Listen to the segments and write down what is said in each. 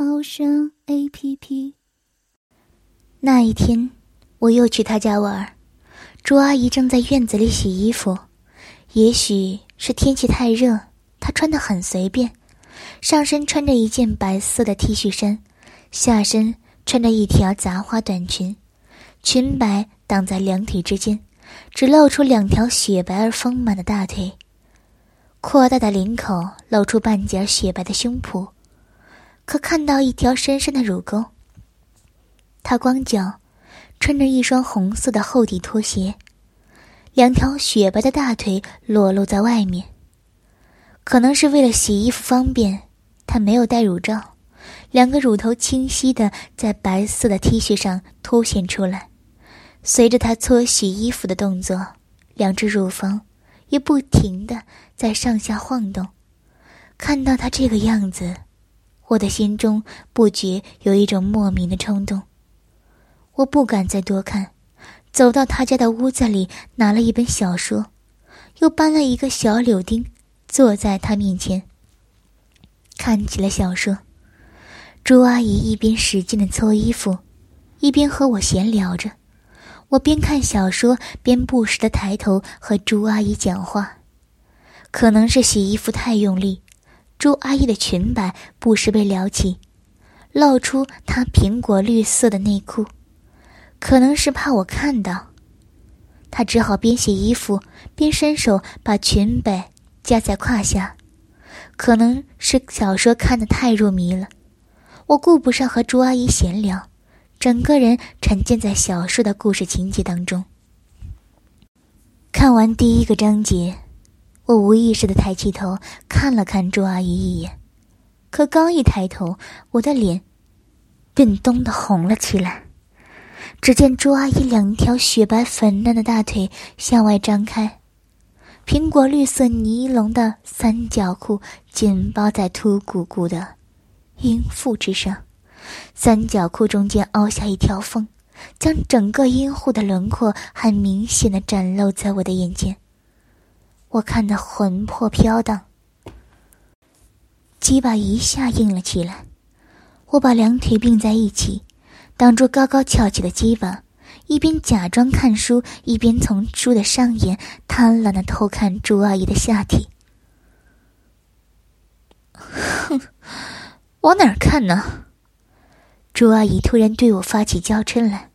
猫声 A P P。那一天，我又去他家玩，朱阿姨正在院子里洗衣服。也许是天气太热，她穿得很随便，上身穿着一件白色的 T 恤衫，下身穿着一条杂花短裙，裙摆挡在两腿之间，只露出两条雪白而丰满的大腿。扩大的领口露出半截雪白的胸脯，可看到一条深深的乳沟。他光脚，穿着一双红色的厚底拖鞋，两条雪白的大腿裸露在外面。可能是为了洗衣服方便，他没有戴乳罩，两个乳头清晰的在白色的 T 恤上凸显出来。随着他搓洗衣服的动作，两只乳房。也不停的在上下晃动，看到他这个样子，我的心中不觉有一种莫名的冲动。我不敢再多看，走到他家的屋子里，拿了一本小说，又搬了一个小柳钉，坐在他面前，看起了小说。朱阿姨一边使劲的搓衣服，一边和我闲聊着。我边看小说边不时的抬头和朱阿姨讲话，可能是洗衣服太用力，朱阿姨的裙摆不时被撩起，露出她苹果绿色的内裤，可能是怕我看到，她只好边洗衣服边伸手把裙摆夹在胯下，可能是小说看得太入迷了，我顾不上和朱阿姨闲聊。整个人沉浸在小说的故事情节当中。看完第一个章节，我无意识的抬起头看了看朱阿姨一眼，可刚一抬头，我的脸便咚的红了起来。只见朱阿姨两条雪白粉嫩的大腿向外张开，苹果绿色尼龙的三角裤紧包在凸鼓鼓的阴腹之上。三角裤中间凹下一条缝，将整个阴户的轮廓很明显的展露在我的眼前。我看得魂魄飘荡，鸡巴一下硬了起来。我把两腿并在一起，挡住高高翘起的鸡巴，一边假装看书，一边从书的上沿贪婪的偷看朱阿姨的下体。哼，往哪儿看呢？朱阿姨突然对我发起娇嗔来，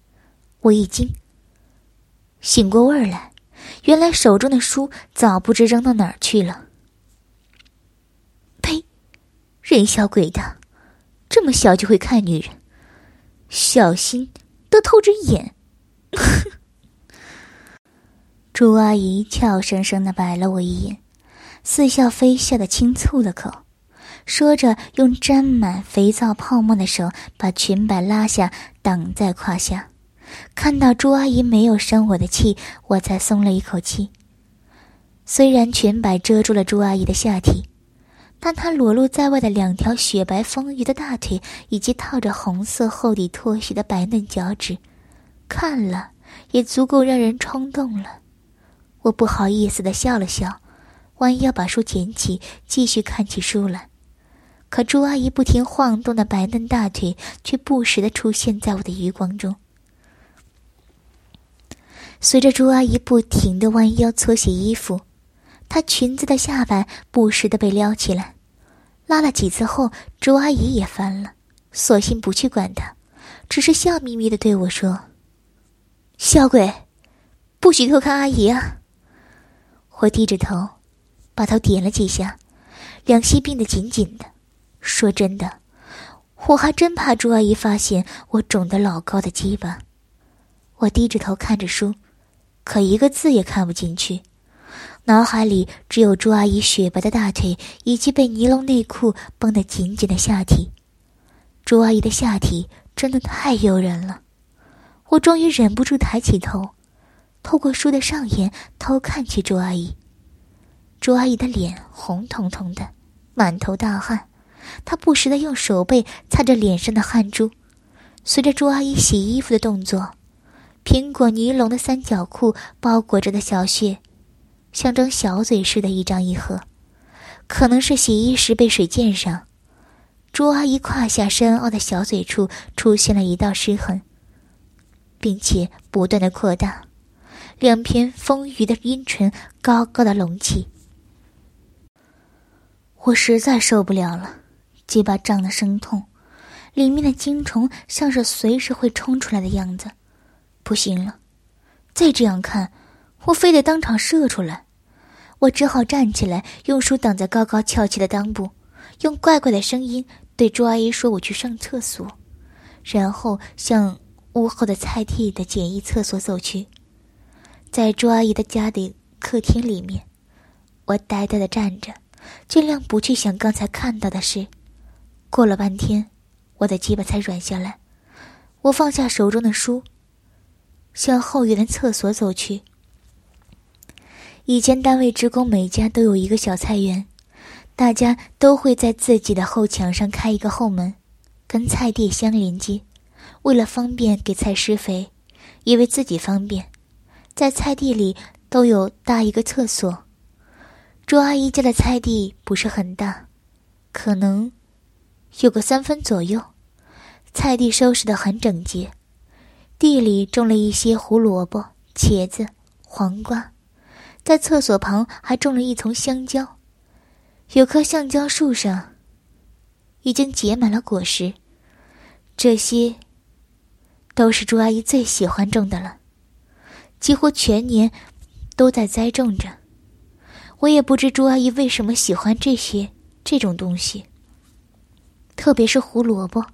我一惊，醒过味儿来，原来手中的书早不知扔到哪儿去了。呸！人小鬼大，这么小就会看女人，小心得透着眼。朱阿姨俏生生的白了我一眼，似笑非笑的轻蹙了口。说着，用沾满肥皂泡沫的手把裙摆拉下，挡在胯下。看到朱阿姨没有生我的气，我才松了一口气。虽然裙摆遮住了朱阿姨的下体，但她裸露在外的两条雪白丰腴的大腿，以及套着红色厚底拖鞋的白嫩脚趾，看了也足够让人冲动了。我不好意思的笑了笑，弯腰把书捡起，继续看起书来。可朱阿姨不停晃动的白嫩大腿，却不时的出现在我的余光中。随着朱阿姨不停的弯腰搓洗衣服，她裙子的下摆不时的被撩起来，拉了几次后，朱阿姨也烦了，索性不去管她，只是笑眯眯的对我说：“小鬼，不许偷看阿姨啊！”我低着头，把头点了几下，两膝并得紧紧的。说真的，我还真怕朱阿姨发现我肿得老高的鸡巴。我低着头看着书，可一个字也看不进去，脑海里只有朱阿姨雪白的大腿以及被尼龙内裤绷得紧紧的下体。朱阿姨的下体真的太诱人了，我终于忍不住抬起头，透过书的上沿偷看去朱阿姨。朱阿姨的脸红彤彤的，满头大汗，她不时的用手背擦着脸上的汗珠。随着朱阿姨洗衣服的动作，苹果尼龙的三角裤包裹着的小穴，像张小嘴似的，一张一合，可能是洗衣时被水溅上。朱阿姨胯下深凹的小嘴处出现了一道湿痕，并且不断的扩大，两片丰腴的阴唇高高的隆起。我实在受不了了，鸡巴胀得生痛。里面的精虫像是随时会冲出来的样子，不行了，再这样看，我非得当场射出来。我只好站起来，用书挡在高高翘起的裆部，用怪怪的声音对朱阿姨说：“我去上厕所。”然后向屋后的菜地的简易厕所走去。在朱阿姨的家的客厅里面，我呆呆的站着，尽量不去想刚才看到的事。过了半天。我的鸡巴才软下来，我放下手中的书，向后院的厕所走去。以前单位职工每家都有一个小菜园，大家都会在自己的后墙上开一个后门，跟菜地相连接。为了方便给菜施肥，也为自己方便，在菜地里都有搭一个厕所。朱阿姨家的菜地不是很大，可能有个三分左右。菜地收拾得很整洁，地里种了一些胡萝卜、茄子、黄瓜，在厕所旁还种了一丛香蕉，有棵橡胶树上已经结满了果实，这些都是朱阿姨最喜欢种的了，几乎全年都在栽种着。我也不知朱阿姨为什么喜欢这些这种东西，特别是胡萝卜。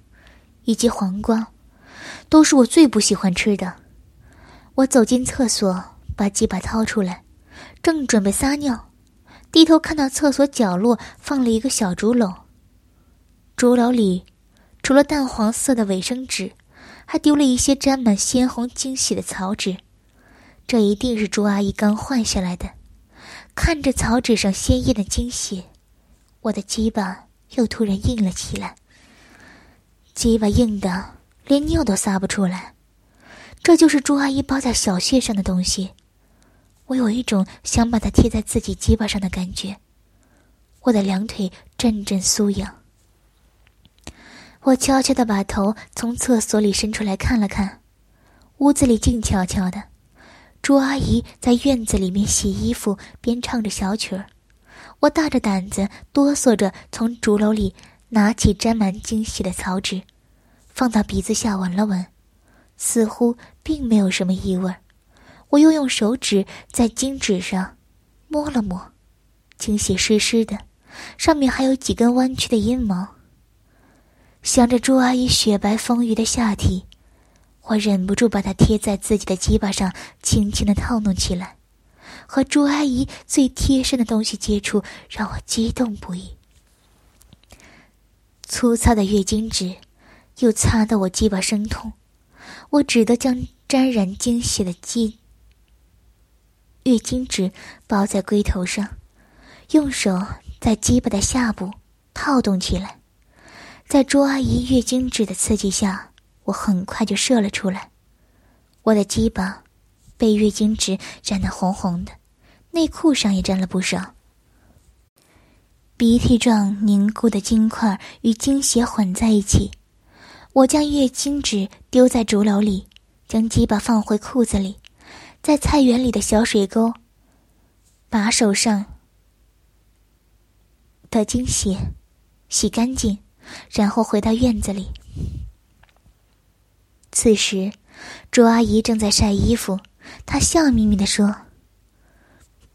以及黄瓜，都是我最不喜欢吃的。我走进厕所，把鸡巴掏出来，正准备撒尿，低头看到厕所角落放了一个小竹篓。竹篓里除了淡黄色的卫生纸，还丢了一些沾满鲜红精血的草纸。这一定是朱阿姨刚换下来的。看着草纸上鲜艳的精血，我的鸡巴又突然硬了起来。鸡巴硬的，连尿都撒不出来。这就是朱阿姨包在小穴上的东西。我有一种想把它贴在自己鸡巴上的感觉。我的两腿阵阵酥痒。我悄悄的把头从厕所里伸出来看了看，屋子里静悄悄的。朱阿姨在院子里面洗衣服，边唱着小曲儿。我大着胆子，哆嗦着从竹篓里。拿起沾满精血的草纸，放到鼻子下闻了闻，似乎并没有什么异味。我又用手指在精纸上摸了摸，精血湿湿的，上面还有几根弯曲的阴毛。想着朱阿姨雪白丰腴的下体，我忍不住把它贴在自己的鸡巴上，轻轻的套弄起来。和朱阿姨最贴身的东西接触，让我激动不已。粗糙的月经纸，又擦得我鸡巴生痛，我只得将沾染精血的鸡月经纸包在龟头上，用手在鸡巴的下部套动起来。在朱阿姨月经纸的刺激下，我很快就射了出来。我的鸡巴被月经纸染得红红的，内裤上也沾了不少。鼻涕状凝固的金块与精血混在一起，我将月经纸丢在竹篓里，将鸡巴放回裤子里，在菜园里的小水沟把手上的精血洗干净，然后回到院子里。此时，朱阿姨正在晒衣服，她笑眯眯地说：“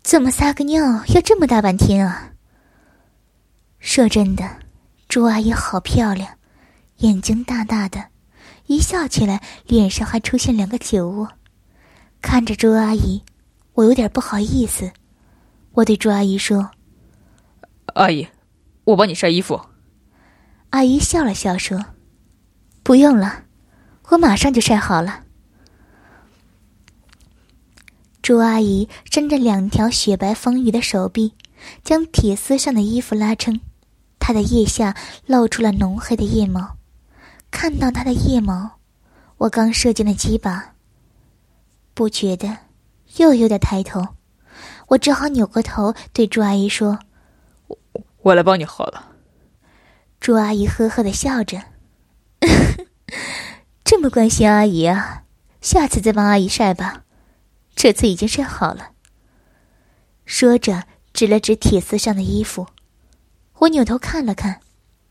怎么撒个尿要这么大半天啊？”说真的，朱阿姨好漂亮，眼睛大大的，一笑起来脸上还出现两个酒窝。看着朱阿姨，我有点不好意思。我对朱阿姨说：“阿姨，我帮你晒衣服。”阿姨笑了笑说：“不用了，我马上就晒好了。朱阿姨伸着两条雪白丰腴的手臂，将铁丝上的衣服拉撑，她的腋下露出了浓黑的腋毛。看到他的腋毛，我刚射进的鸡巴，不觉得又有点抬头，我只好扭过头对朱阿姨说：“我我来帮你好了。”朱阿姨呵呵的笑着：“ 这么关心阿姨啊，下次再帮阿姨晒吧。”这次已经晒好了。说着，指了指铁丝上的衣服。我扭头看了看，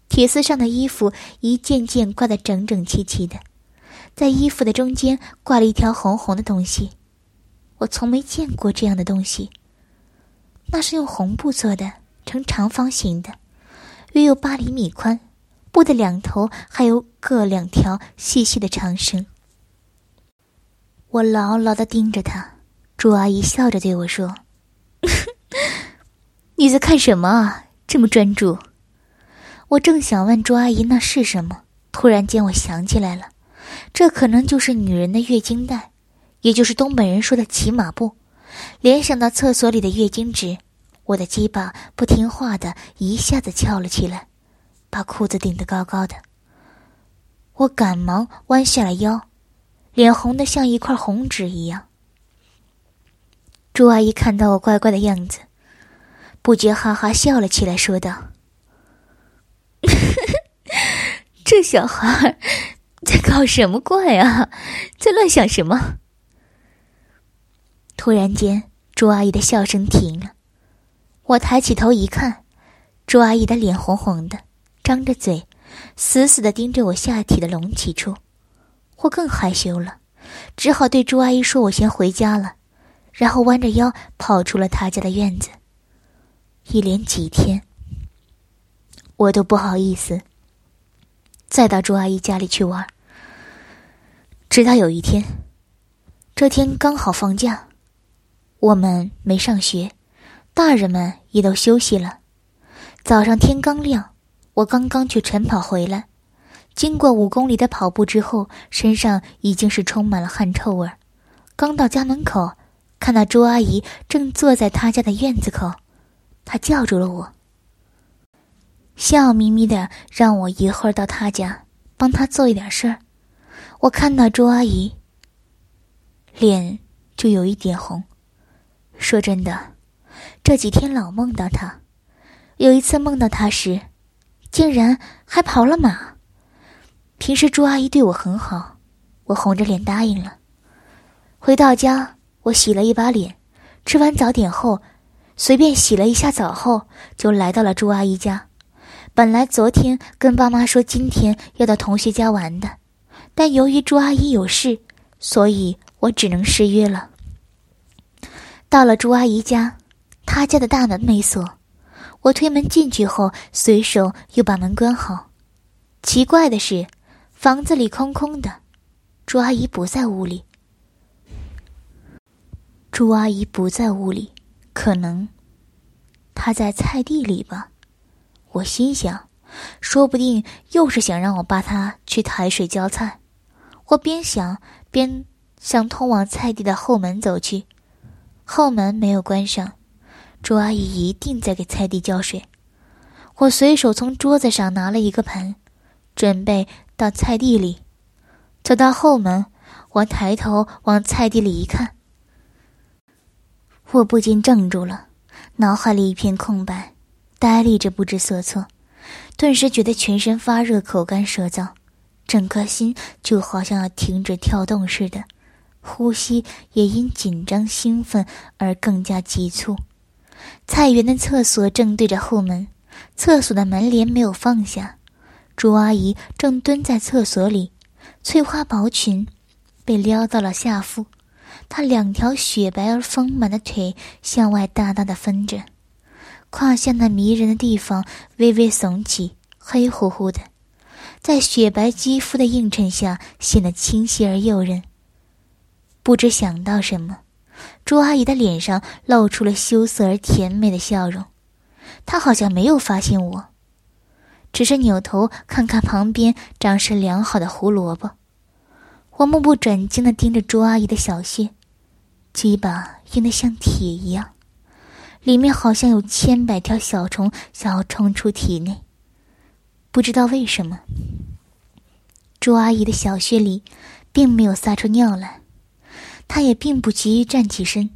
铁丝上的衣服一件件挂得整整齐齐的，在衣服的中间挂了一条红红的东西。我从没见过这样的东西。那是用红布做的，呈长方形的，约有八厘米宽，布的两头还有各两条细细的长绳。我牢牢的盯着他。朱阿姨笑着对我说：“ 你在看什么啊？这么专注。”我正想问朱阿姨那是什么，突然间我想起来了，这可能就是女人的月经带，也就是东北人说的骑马步。联想到厕所里的月经纸，我的鸡巴不听话的一下子翘了起来，把裤子顶得高高的。我赶忙弯下了腰，脸红的像一块红纸一样。朱阿姨看到我乖乖的样子，不觉哈哈笑了起来，说道：“这小孩在搞什么怪啊？在乱想什么？”突然间，朱阿姨的笑声停了。我抬起头一看，朱阿姨的脸红红的，张着嘴，死死的盯着我下体的隆起处。我更害羞了，只好对朱阿姨说：“我先回家了。”然后弯着腰跑出了他家的院子。一连几天，我都不好意思再到朱阿姨家里去玩。直到有一天，这天刚好放假，我们没上学，大人们也都休息了。早上天刚亮，我刚刚去晨跑回来，经过五公里的跑步之后，身上已经是充满了汗臭味。刚到家门口。看到朱阿姨正坐在她家的院子口，她叫住了我，笑眯眯的让我一会儿到他家帮她做一点事儿。我看到朱阿姨，脸就有一点红。说真的，这几天老梦到她，有一次梦到她时，竟然还跑了马。平时朱阿姨对我很好，我红着脸答应了。回到家。我洗了一把脸，吃完早点后，随便洗了一下澡后，就来到了朱阿姨家。本来昨天跟爸妈说今天要到同学家玩的，但由于朱阿姨有事，所以我只能失约了。到了朱阿姨家，她家的大门没锁，我推门进去后，随手又把门关好。奇怪的是，房子里空空的，朱阿姨不在屋里。朱阿姨不在屋里，可能她在菜地里吧。我心想，说不定又是想让我帮他去抬水浇菜。我边想边向通往菜地的后门走去，后门没有关上，朱阿姨一定在给菜地浇水。我随手从桌子上拿了一个盆，准备到菜地里。走到后门，我抬头往菜地里一看。我不禁怔住了，脑海里一片空白，呆立着不知所措，顿时觉得全身发热、口干舌燥，整颗心就好像要停止跳动似的，呼吸也因紧张兴奋而更加急促。菜园的厕所正对着后门，厕所的门帘没有放下，朱阿姨正蹲在厕所里，翠花薄裙被撩到了下腹。她两条雪白而丰满的腿向外大大的分着，胯下那迷人的地方微微耸起，黑乎乎的，在雪白肌肤的映衬下显得清晰而诱人。不知想到什么，朱阿姨的脸上露出了羞涩而甜美的笑容，她好像没有发现我。只是扭头看看旁边长势良好的胡萝卜。我目不转睛的盯着朱阿姨的小穴，鸡巴硬得像铁一样，里面好像有千百条小虫想要冲出体内。不知道为什么，朱阿姨的小穴里并没有撒出尿来，她也并不急于站起身，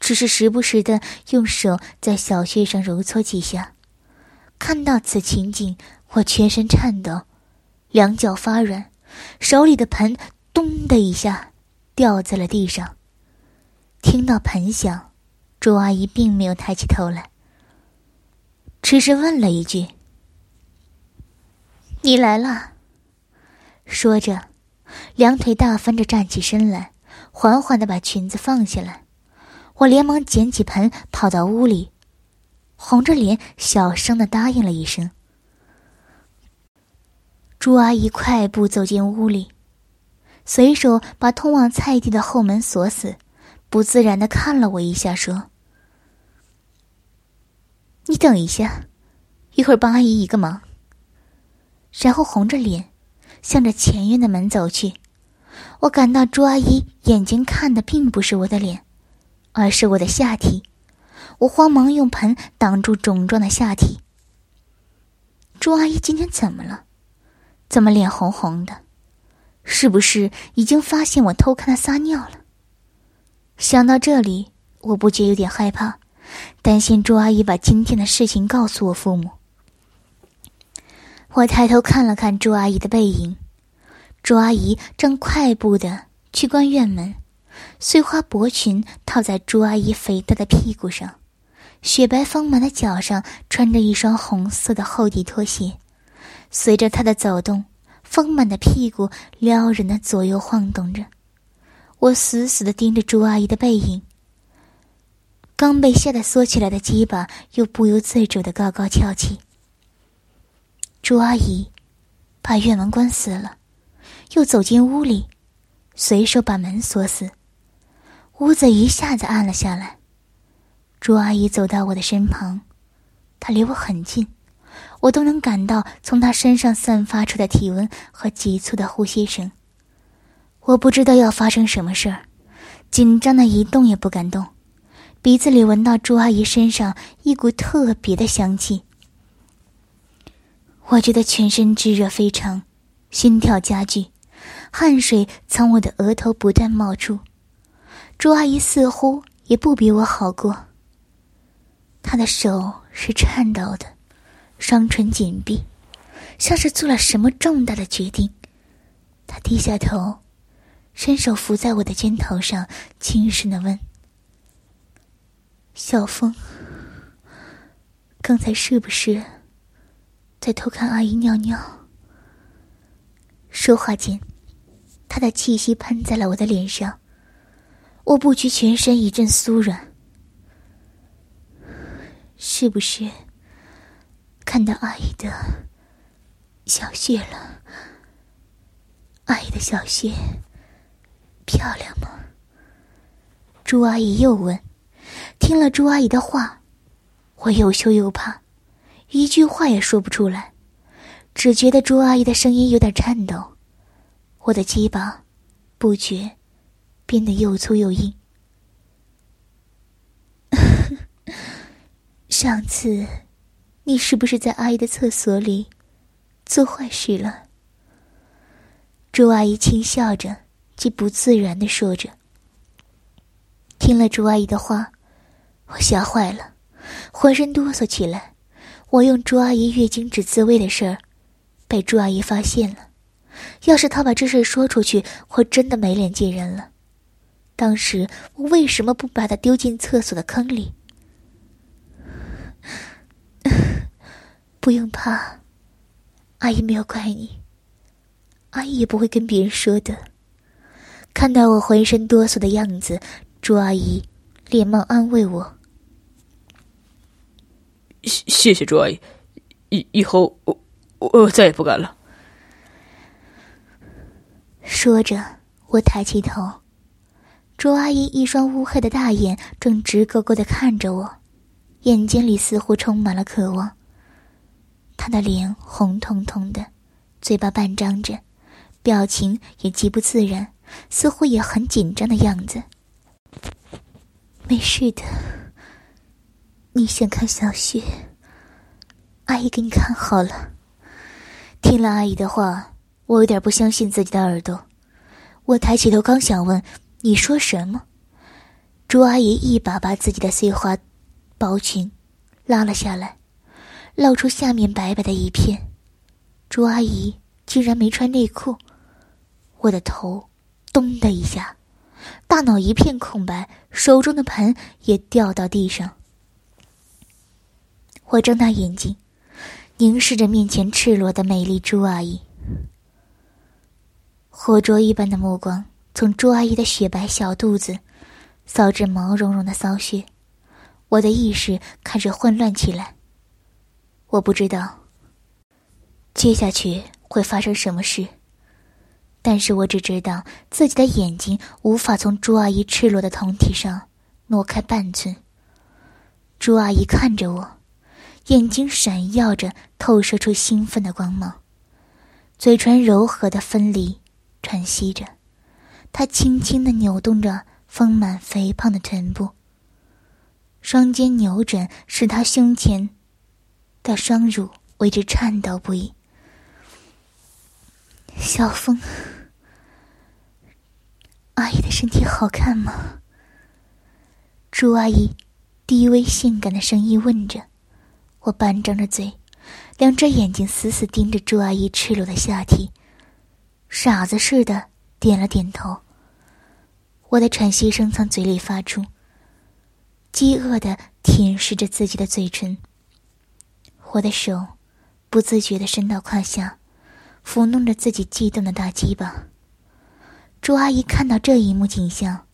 只是时不时的用手在小穴上揉搓几下。看到此情景，我全身颤抖，两脚发软。手里的盆“咚”的一下掉在了地上。听到盆响，朱阿姨并没有抬起头来，只是问了一句：“你来了。”说着，两腿大翻着站起身来，缓缓的把裙子放下来。我连忙捡起盆，跑到屋里，红着脸小声的答应了一声。朱阿姨快步走进屋里，随手把通往菜地的后门锁死，不自然的看了我一下，说：“你等一下，一会儿帮阿姨一个忙。”然后红着脸，向着前院的门走去。我感到朱阿姨眼睛看的并不是我的脸，而是我的下体。我慌忙用盆挡住肿胀的下体。朱阿姨今天怎么了？怎么脸红红的？是不是已经发现我偷看她撒尿了？想到这里，我不觉有点害怕，担心朱阿姨把今天的事情告诉我父母。我抬头看了看朱阿姨的背影，朱阿姨正快步的去关院门，碎花薄裙套在朱阿姨肥大的屁股上，雪白丰满的脚上穿着一双红色的厚底拖鞋。随着她的走动，丰满的屁股撩人的左右晃动着。我死死的盯着朱阿姨的背影。刚被吓得缩起来的鸡巴又不由自主的高高翘起。朱阿姨把院门关死了，又走进屋里，随手把门锁死。屋子一下子暗了下来。朱阿姨走到我的身旁，她离我很近。我都能感到从她身上散发出的体温和急促的呼吸声。我不知道要发生什么事儿，紧张的一动也不敢动。鼻子里闻到朱阿姨身上一股特别的香气，我觉得全身炙热非常，心跳加剧，汗水从我的额头不断冒出。朱阿姨似乎也不比我好过，她的手是颤抖的。双唇紧闭，像是做了什么重大的决定。他低下头，伸手扶在我的肩头上，轻声的问：“小风，刚才是不是在偷看阿姨尿尿？”说话间，他的气息喷在了我的脸上，我不觉全身一阵酥软。是不是？看到阿姨的小穴了，阿姨的小穴漂亮吗？朱阿姨又问。听了朱阿姨的话，我又羞又怕，一句话也说不出来，只觉得朱阿姨的声音有点颤抖，我的鸡巴不觉变得又粗又硬。上次。你是不是在阿姨的厕所里做坏事了？朱阿姨轻笑着，既不自然的说着。听了朱阿姨的话，我吓坏了，浑身哆嗦起来。我用朱阿姨月经纸自慰的事儿，被朱阿姨发现了。要是她把这事说出去，我真的没脸见人了。当时我为什么不把她丢进厕所的坑里？不用怕，阿姨没有怪你。阿姨也不会跟别人说的。看到我浑身哆嗦的样子，朱阿姨连忙安慰我：“谢谢谢朱阿姨，以以后我我再也不敢了。”说着，我抬起头，朱阿姨一双乌黑的大眼正直勾勾的看着我，眼睛里似乎充满了渴望。她的脸红彤彤的，嘴巴半张着，表情也极不自然，似乎也很紧张的样子。没事的，你想看小雪，阿姨给你看好了。听了阿姨的话，我有点不相信自己的耳朵。我抬起头，刚想问你说什么，朱阿姨一把把自己的碎花薄裙拉了下来。露出下面白白的一片，朱阿姨竟然没穿内裤，我的头咚的一下，大脑一片空白，手中的盆也掉到地上。我睁大眼睛，凝视着面前赤裸的美丽朱阿姨，火灼一般的目光从朱阿姨的雪白小肚子扫至毛茸茸的骚穴，我的意识开始混乱起来。我不知道接下去会发生什么事，但是我只知道自己的眼睛无法从朱阿姨赤裸的胴体上挪开半寸。朱阿姨看着我，眼睛闪耀着，透射出兴奋的光芒，嘴唇柔和的分离，喘息着，他轻轻的扭动着丰满肥胖的臀部，双肩扭转，使他胸前。的双乳为之颤抖不已。小风，阿姨的身体好看吗？朱阿姨低微性感的声音问着。我半张着嘴，两只眼睛死死盯着朱阿姨赤裸的下体，傻子似的点了点头。我的喘息声从嘴里发出，饥饿的舔舐着自己的嘴唇。我的手不自觉的伸到胯下，抚弄着自己悸动的大鸡巴。朱阿姨看到这一幕景象，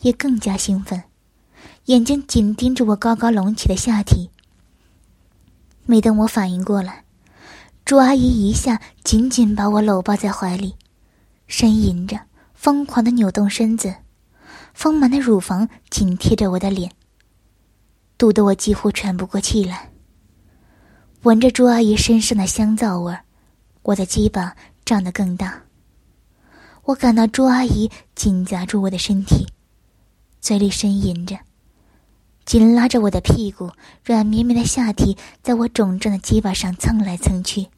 也更加兴奋，眼睛紧盯着我高高隆起的下体。没等我反应过来，朱阿姨一下紧紧把我搂抱在怀里，呻吟着，疯狂的扭动身子，丰满的乳房紧贴着我的脸，堵得我几乎喘不过气来。闻着朱阿姨身上的香皂味儿，我的鸡巴胀得更大。我感到朱阿姨紧夹住我的身体，嘴里呻吟着，紧拉着我的屁股，软绵绵的下体在我肿胀的鸡巴上蹭来蹭去。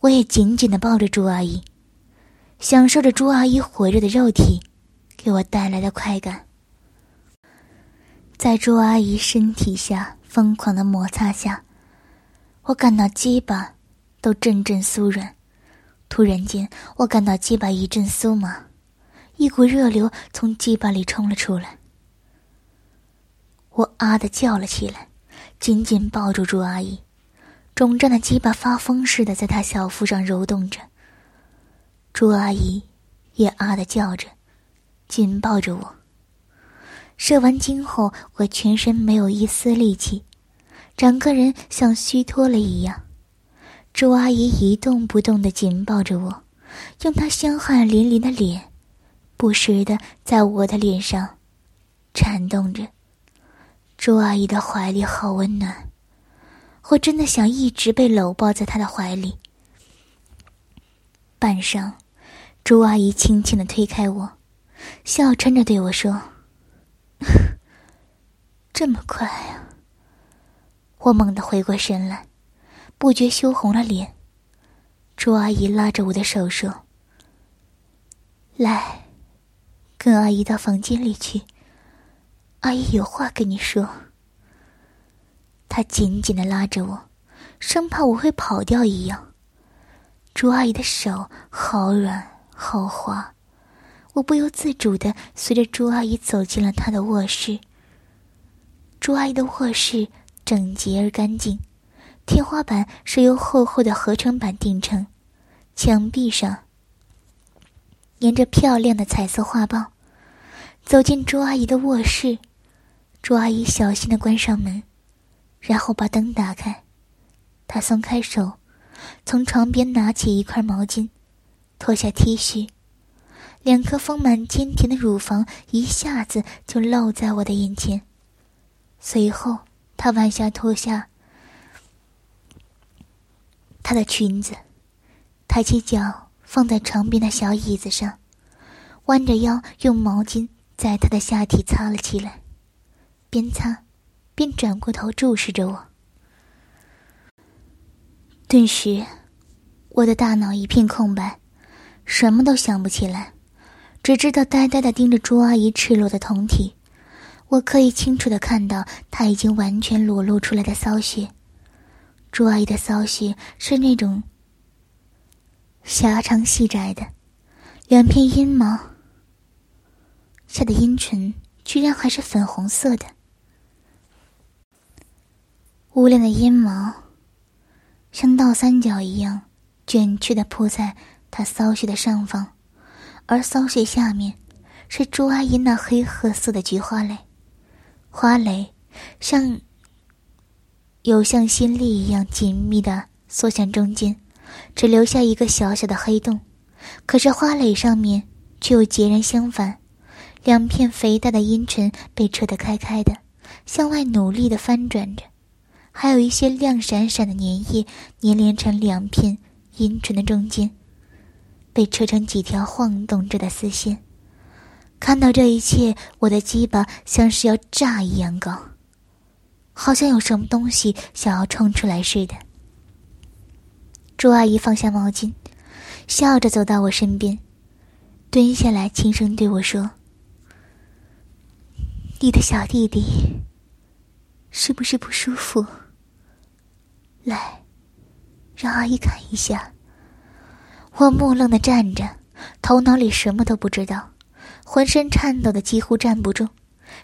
我也紧紧的抱着朱阿姨，享受着朱阿姨火热的肉体给我带来的快感。在朱阿姨身体下疯狂的摩擦下。我感到鸡巴都阵阵酥软，突然间，我感到鸡巴一阵酥麻，一股热流从鸡巴里冲了出来。我啊的叫了起来，紧紧抱住朱阿姨，肿胀的鸡巴发疯似的在她小腹上揉动着。朱阿姨也啊的叫着，紧抱着我。射完精后，我全身没有一丝力气。整个人像虚脱了一样，朱阿姨一动不动的紧抱着我，用她香汗淋漓的脸，不时的在我的脸上颤动着。朱阿姨的怀里好温暖，我真的想一直被搂抱在她的怀里。半晌，朱阿姨轻轻的推开我，笑嗔着对我说：“ 这么快啊！”我猛地回过神来，不觉羞红了脸。朱阿姨拉着我的手说：“来，跟阿姨到房间里去，阿姨有话跟你说。”她紧紧的拉着我，生怕我会跑掉一样。朱阿姨的手好软好滑，我不由自主的随着朱阿姨走进了她的卧室。朱阿姨的卧室。整洁而干净，天花板是由厚厚的合成板钉成，墙壁上粘着漂亮的彩色画报。走进朱阿姨的卧室，朱阿姨小心的关上门，然后把灯打开。她松开手，从床边拿起一块毛巾，脱下 T 恤，两颗丰满坚挺的乳房一下子就露在我的眼前，随后。他弯下脱下她的裙子，抬起脚放在床边的小椅子上，弯着腰用毛巾在她的下体擦了起来，边擦边转过头注视着我。顿时，我的大脑一片空白，什么都想不起来，只知道呆呆的盯着朱阿姨赤裸的胴体。我可以清楚的看到她已经完全裸露出来的骚穴。朱阿姨的骚穴是那种狭长细窄的，两片阴毛下的阴唇居然还是粉红色的，乌亮的阴毛。像倒三角一样卷曲的铺在他骚穴的上方，而骚穴下面是朱阿姨那黑褐色的菊花蕾，花蕾像有像心力一样紧密的缩向中间，只留下一个小小的黑洞。可是花蕾上面却又截然相反，两片肥大的阴唇被扯得开开的，向外努力的翻转着。还有一些亮闪闪的粘液粘连成两片阴唇的中间，被扯成几条晃动着的丝线。看到这一切，我的鸡巴像是要炸一样高，好像有什么东西想要冲出来似的。朱阿姨放下毛巾，笑着走到我身边，蹲下来轻声对我说：“你的小弟弟是不是不舒服？”来，让阿姨看一下。我木愣的站着，头脑里什么都不知道，浑身颤抖的几乎站不住，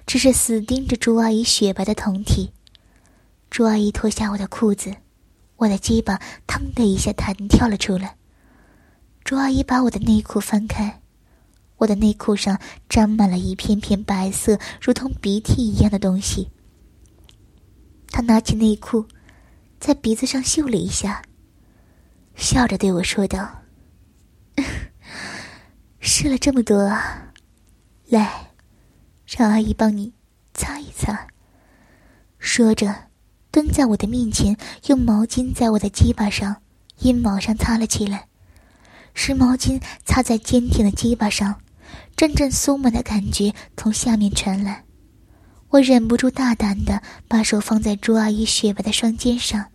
只是死盯着朱阿姨雪白的胴体。朱阿姨脱下我的裤子，我的鸡巴腾的一下弹跳了出来。朱阿姨把我的内裤翻开，我的内裤上沾满了一片片白色，如同鼻涕一样的东西。她拿起内裤。在鼻子上嗅了一下，笑着对我说道：“试了这么多，来，让阿姨帮你擦一擦。”说着，蹲在我的面前，用毛巾在我的鸡巴上、阴毛上擦了起来。湿毛巾擦在坚挺的鸡巴上，阵阵酥麻的感觉从下面传来。我忍不住大胆的把手放在朱阿姨雪白的双肩上。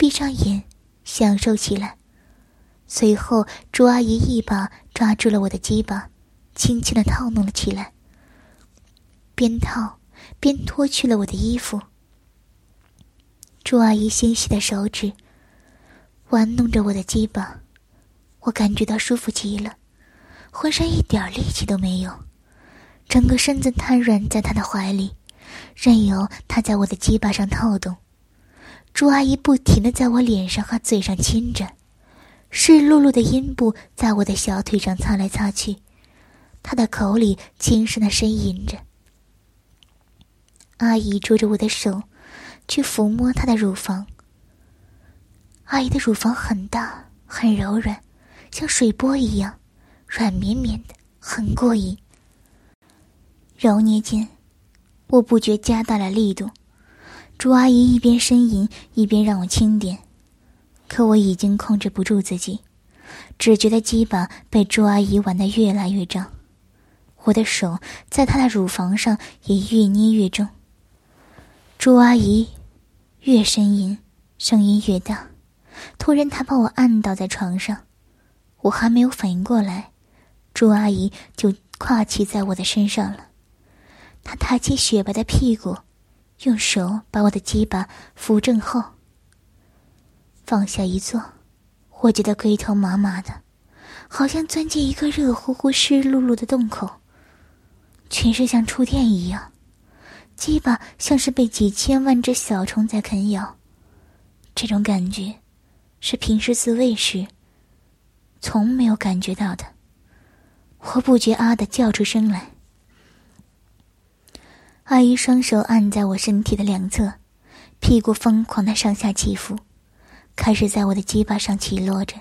闭上眼，享受起来。随后，朱阿姨一把抓住了我的鸡巴，轻轻的套弄了起来。边套边脱去了我的衣服。朱阿姨纤细的手指玩弄着我的鸡巴，我感觉到舒服极了，浑身一点力气都没有，整个身子瘫软在她的怀里，任由她在我的鸡巴上套动。朱阿姨不停的在我脸上和嘴上亲着，湿漉漉的阴部在我的小腿上擦来擦去，她的口里轻声的呻吟着。阿姨捉着我的手，去抚摸她的乳房。阿姨的乳房很大，很柔软，像水波一样，软绵绵的，很过瘾。揉捏间，我不觉加大了力度。朱阿姨一边呻吟，一边让我轻点，可我已经控制不住自己，只觉得鸡巴被朱阿姨玩得越来越胀，我的手在她的乳房上也越捏越重。朱阿姨越呻吟，声音越大。突然，她把我按倒在床上，我还没有反应过来，朱阿姨就跨骑在我的身上了。她抬起雪白的屁股。用手把我的鸡巴扶正后，放下一坐，我觉得龟头麻麻的，好像钻进一个热乎乎、湿漉漉的洞口，全身像触电一样，鸡巴像是被几千万只小虫在啃咬，这种感觉是平时自慰时从没有感觉到的，我不觉啊的叫出声来。阿姨双手按在我身体的两侧，屁股疯狂的上下起伏，开始在我的鸡巴上起落着，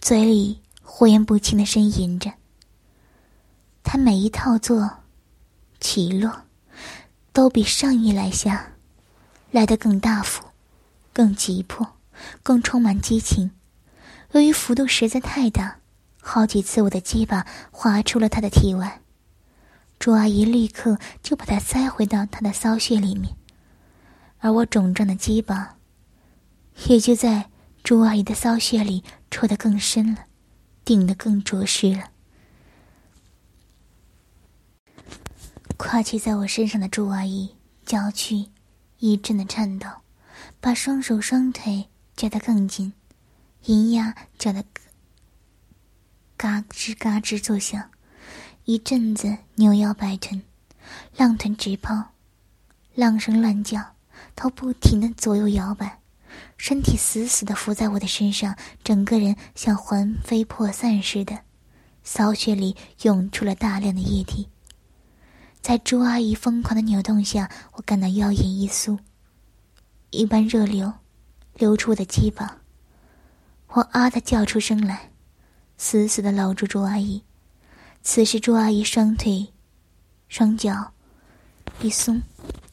嘴里忽言不清的呻吟着。她每一套作起落，都比上一来下来的更大幅、更急迫、更充满激情。由于幅度实在太大，好几次我的鸡巴划出了他的体外，朱阿姨立刻就把它塞回到他的骚穴里面，而我肿胀的鸡巴也就在朱阿姨的骚穴里戳得更深了，顶得更着实了。跨骑在我身上的朱阿姨娇躯一阵的颤抖，把双手双腿夹得更紧。银牙叫得嘎吱嘎吱作响，一阵子扭腰摆臀，浪臀直抛，浪声乱叫，头不停的左右摇摆，身体死死的伏在我的身上，整个人像魂飞魄散似的，骚穴里涌出了大量的液体。在朱阿姨疯狂的扭动下，我感到腰眼一酥，一般热流流出我的鸡巴。我啊的叫出声来，死死的搂住朱阿姨。此时，朱阿姨双腿、双脚一松，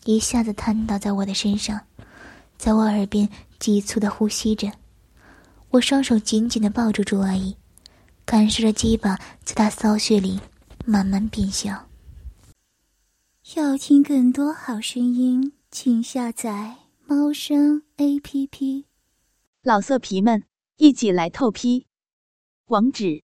一下子瘫倒在我的身上，在我耳边急促的呼吸着。我双手紧紧的抱住朱阿姨，感受着鸡巴在她骚穴里慢慢变小。要听更多好声音，请下载猫声 A P P。老色皮们。一起来透批，网址